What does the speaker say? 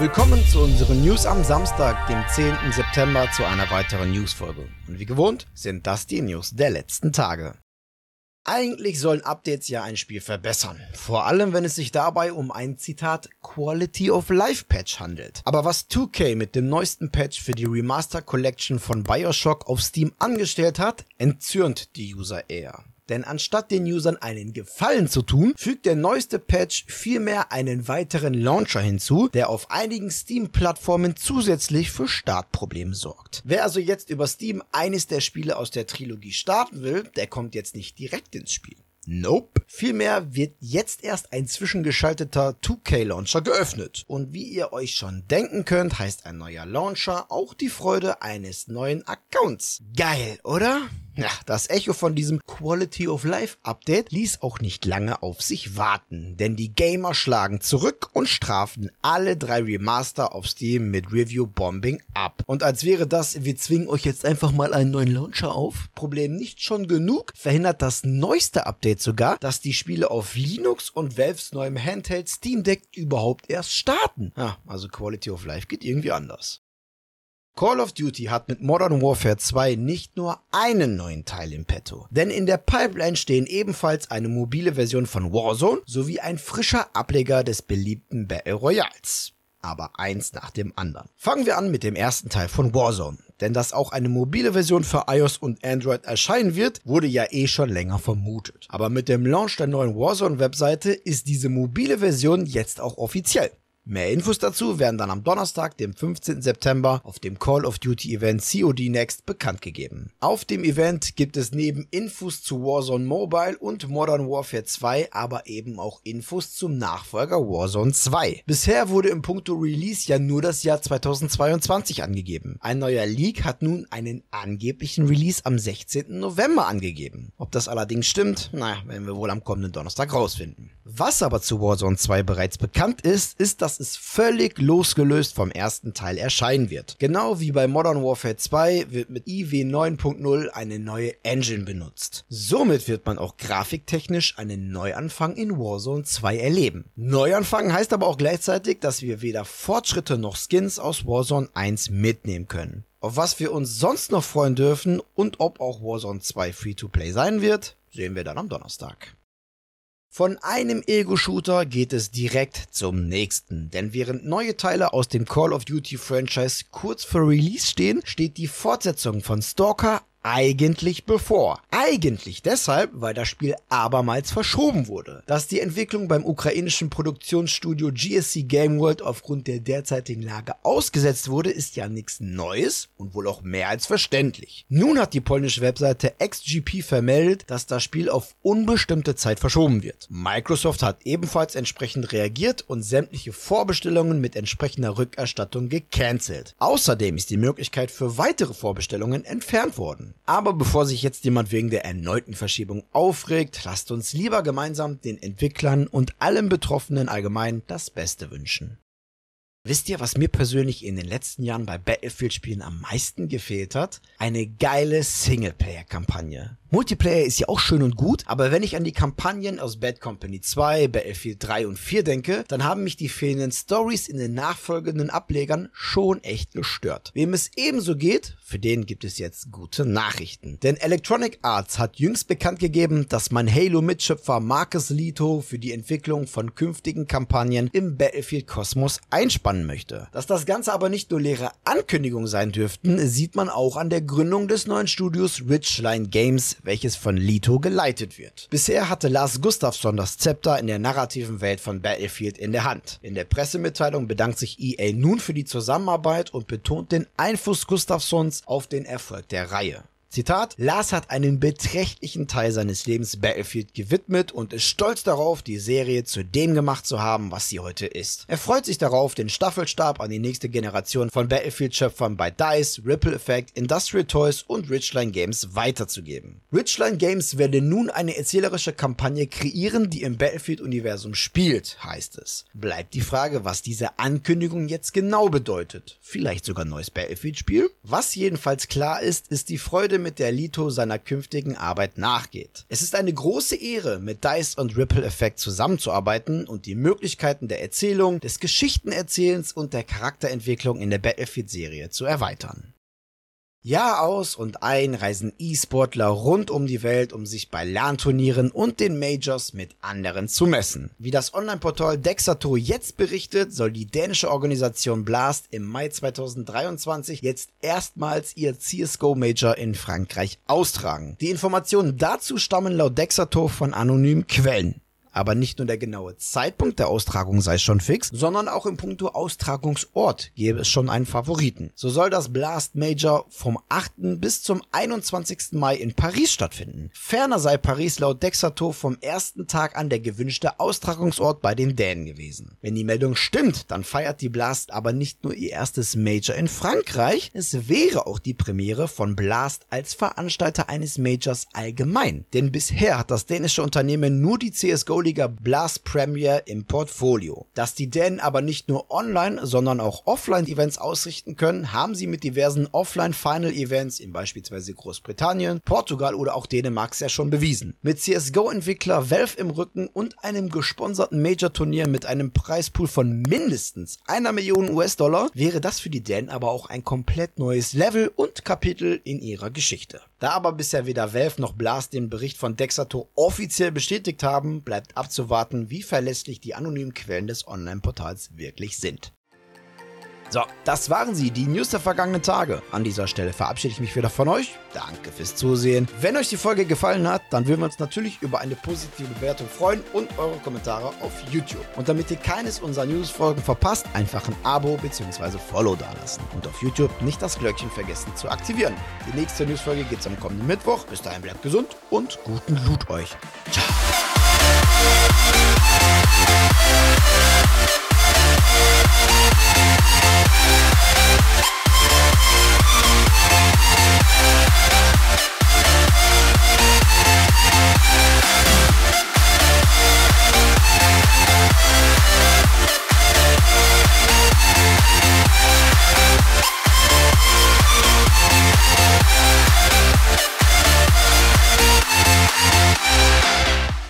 Willkommen zu unseren News am Samstag, dem 10. September, zu einer weiteren Newsfolge. Und wie gewohnt sind das die News der letzten Tage. Eigentlich sollen Updates ja ein Spiel verbessern. Vor allem, wenn es sich dabei um ein Zitat Quality of Life Patch handelt. Aber was 2K mit dem neuesten Patch für die Remaster Collection von Bioshock auf Steam angestellt hat, entzürnt die User eher. Denn anstatt den Usern einen Gefallen zu tun, fügt der neueste Patch vielmehr einen weiteren Launcher hinzu, der auf einigen Steam-Plattformen zusätzlich für Startprobleme sorgt. Wer also jetzt über Steam eines der Spiele aus der Trilogie starten will, der kommt jetzt nicht direkt ins Spiel. Nope. Vielmehr wird jetzt erst ein zwischengeschalteter 2K-Launcher geöffnet. Und wie ihr euch schon denken könnt, heißt ein neuer Launcher auch die Freude eines neuen Accounts. Geil, oder? Ja, das Echo von diesem Quality of Life Update ließ auch nicht lange auf sich warten, denn die Gamer schlagen zurück und strafen alle drei Remaster auf Steam mit Review Bombing ab. Und als wäre das, wir zwingen euch jetzt einfach mal einen neuen Launcher auf, Problem nicht schon genug, verhindert das neueste Update sogar, dass die Spiele auf Linux und Valves neuem Handheld Steam Deck überhaupt erst starten. Ja, also Quality of Life geht irgendwie anders. Call of Duty hat mit Modern Warfare 2 nicht nur einen neuen Teil im Petto, denn in der Pipeline stehen ebenfalls eine mobile Version von Warzone sowie ein frischer Ableger des beliebten Battle Royals. Aber eins nach dem anderen. Fangen wir an mit dem ersten Teil von Warzone. Denn dass auch eine mobile Version für iOS und Android erscheinen wird, wurde ja eh schon länger vermutet. Aber mit dem Launch der neuen Warzone-Webseite ist diese mobile Version jetzt auch offiziell. Mehr Infos dazu werden dann am Donnerstag, dem 15. September, auf dem Call of Duty Event COD Next bekannt gegeben. Auf dem Event gibt es neben Infos zu Warzone Mobile und Modern Warfare 2 aber eben auch Infos zum Nachfolger Warzone 2. Bisher wurde im Punkto Release ja nur das Jahr 2022 angegeben. Ein neuer Leak hat nun einen angeblichen Release am 16. November angegeben. Ob das allerdings stimmt, naja, werden wir wohl am kommenden Donnerstag rausfinden. Was aber zu Warzone 2 bereits bekannt ist, ist, dass es völlig losgelöst vom ersten Teil erscheinen wird. Genau wie bei Modern Warfare 2 wird mit IW 9.0 eine neue Engine benutzt. Somit wird man auch grafiktechnisch einen Neuanfang in Warzone 2 erleben. Neuanfang heißt aber auch gleichzeitig, dass wir weder Fortschritte noch Skins aus Warzone 1 mitnehmen können. Auf was wir uns sonst noch freuen dürfen und ob auch Warzone 2 Free-to-Play sein wird, sehen wir dann am Donnerstag. Von einem Ego-Shooter geht es direkt zum nächsten, denn während neue Teile aus dem Call of Duty Franchise kurz vor Release stehen, steht die Fortsetzung von Stalker eigentlich bevor. Eigentlich deshalb, weil das Spiel abermals verschoben wurde. Dass die Entwicklung beim ukrainischen Produktionsstudio GSC Game World aufgrund der derzeitigen Lage ausgesetzt wurde, ist ja nichts Neues und wohl auch mehr als verständlich. Nun hat die polnische Webseite XGP vermeldet, dass das Spiel auf unbestimmte Zeit verschoben wird. Microsoft hat ebenfalls entsprechend reagiert und sämtliche Vorbestellungen mit entsprechender Rückerstattung gecancelt. Außerdem ist die Möglichkeit für weitere Vorbestellungen entfernt worden. Aber bevor sich jetzt jemand wegen der erneuten Verschiebung aufregt, lasst uns lieber gemeinsam den Entwicklern und allen Betroffenen allgemein das Beste wünschen. Wisst ihr, was mir persönlich in den letzten Jahren bei Battlefield-Spielen am meisten gefehlt hat? Eine geile Singleplayer-Kampagne. Multiplayer ist ja auch schön und gut, aber wenn ich an die Kampagnen aus Bad Company 2, Battlefield 3 und 4 denke, dann haben mich die fehlenden Stories in den nachfolgenden Ablegern schon echt gestört. Wem es ebenso geht, für den gibt es jetzt gute Nachrichten. Denn Electronic Arts hat jüngst bekannt gegeben, dass mein Halo-Mitschöpfer Marcus Lito für die Entwicklung von künftigen Kampagnen im Battlefield-Kosmos einspannen möchte. Dass das Ganze aber nicht nur leere Ankündigungen sein dürften, sieht man auch an der Gründung des neuen Studios Richline Games, welches von Lito geleitet wird. Bisher hatte Lars Gustafsson das Zepter in der narrativen Welt von Battlefield in der Hand. In der Pressemitteilung bedankt sich EA nun für die Zusammenarbeit und betont den Einfluss Gustafssons auf den Erfolg der Reihe. Zitat, Lars hat einen beträchtlichen Teil seines Lebens Battlefield gewidmet und ist stolz darauf, die Serie zu dem gemacht zu haben, was sie heute ist. Er freut sich darauf, den Staffelstab an die nächste Generation von Battlefield-Schöpfern bei DICE, Ripple Effect, Industrial Toys und Richline Games weiterzugeben. Richline Games werde nun eine erzählerische Kampagne kreieren, die im Battlefield-Universum spielt, heißt es. Bleibt die Frage, was diese Ankündigung jetzt genau bedeutet. Vielleicht sogar neues Battlefield-Spiel? Was jedenfalls klar ist, ist die Freude mit der Lito seiner künftigen Arbeit nachgeht. Es ist eine große Ehre, mit DICE und Ripple Effect zusammenzuarbeiten und die Möglichkeiten der Erzählung, des Geschichtenerzählens und der Charakterentwicklung in der Battlefield-Serie zu erweitern. Jahr aus und ein reisen E-Sportler rund um die Welt, um sich bei LAN-Turnieren und den Majors mit anderen zu messen. Wie das Online-Portal Dexato jetzt berichtet, soll die dänische Organisation Blast im Mai 2023 jetzt erstmals ihr CSGO Major in Frankreich austragen. Die Informationen dazu stammen laut Dexato von anonymen Quellen. Aber nicht nur der genaue Zeitpunkt der Austragung sei schon fix, sondern auch im Punkto Austragungsort gäbe es schon einen Favoriten. So soll das Blast Major vom 8. bis zum 21. Mai in Paris stattfinden. Ferner sei Paris laut Dexato vom ersten Tag an der gewünschte Austragungsort bei den Dänen gewesen. Wenn die Meldung stimmt, dann feiert die Blast aber nicht nur ihr erstes Major in Frankreich, es wäre auch die Premiere von Blast als Veranstalter eines Majors allgemein. Denn bisher hat das dänische Unternehmen nur die CSGO Bundesliga Blast Premier im Portfolio. Dass die Dänen aber nicht nur Online, sondern auch Offline-Events ausrichten können, haben sie mit diversen Offline-Final-Events in beispielsweise Großbritannien, Portugal oder auch Dänemark ja schon bewiesen. Mit CSGO-Entwickler Valve im Rücken und einem gesponserten Major-Turnier mit einem Preispool von mindestens einer Million US-Dollar wäre das für die Dänen aber auch ein komplett neues Level und Kapitel in ihrer Geschichte. Da aber bisher weder Valve noch Blast den Bericht von Dexato offiziell bestätigt haben, bleibt abzuwarten, wie verlässlich die anonymen Quellen des Online-Portals wirklich sind. So, das waren sie, die News der vergangenen Tage. An dieser Stelle verabschiede ich mich wieder von euch. Danke fürs Zusehen. Wenn euch die Folge gefallen hat, dann würden wir uns natürlich über eine positive Bewertung freuen und eure Kommentare auf YouTube. Und damit ihr keines unserer News-Folgen verpasst, einfach ein Abo bzw. Follow dalassen. Und auf YouTube nicht das Glöckchen vergessen zu aktivieren. Die nächste News-Folge gibt es am kommenden Mittwoch. Bis dahin bleibt gesund und guten Loot euch. Ciao.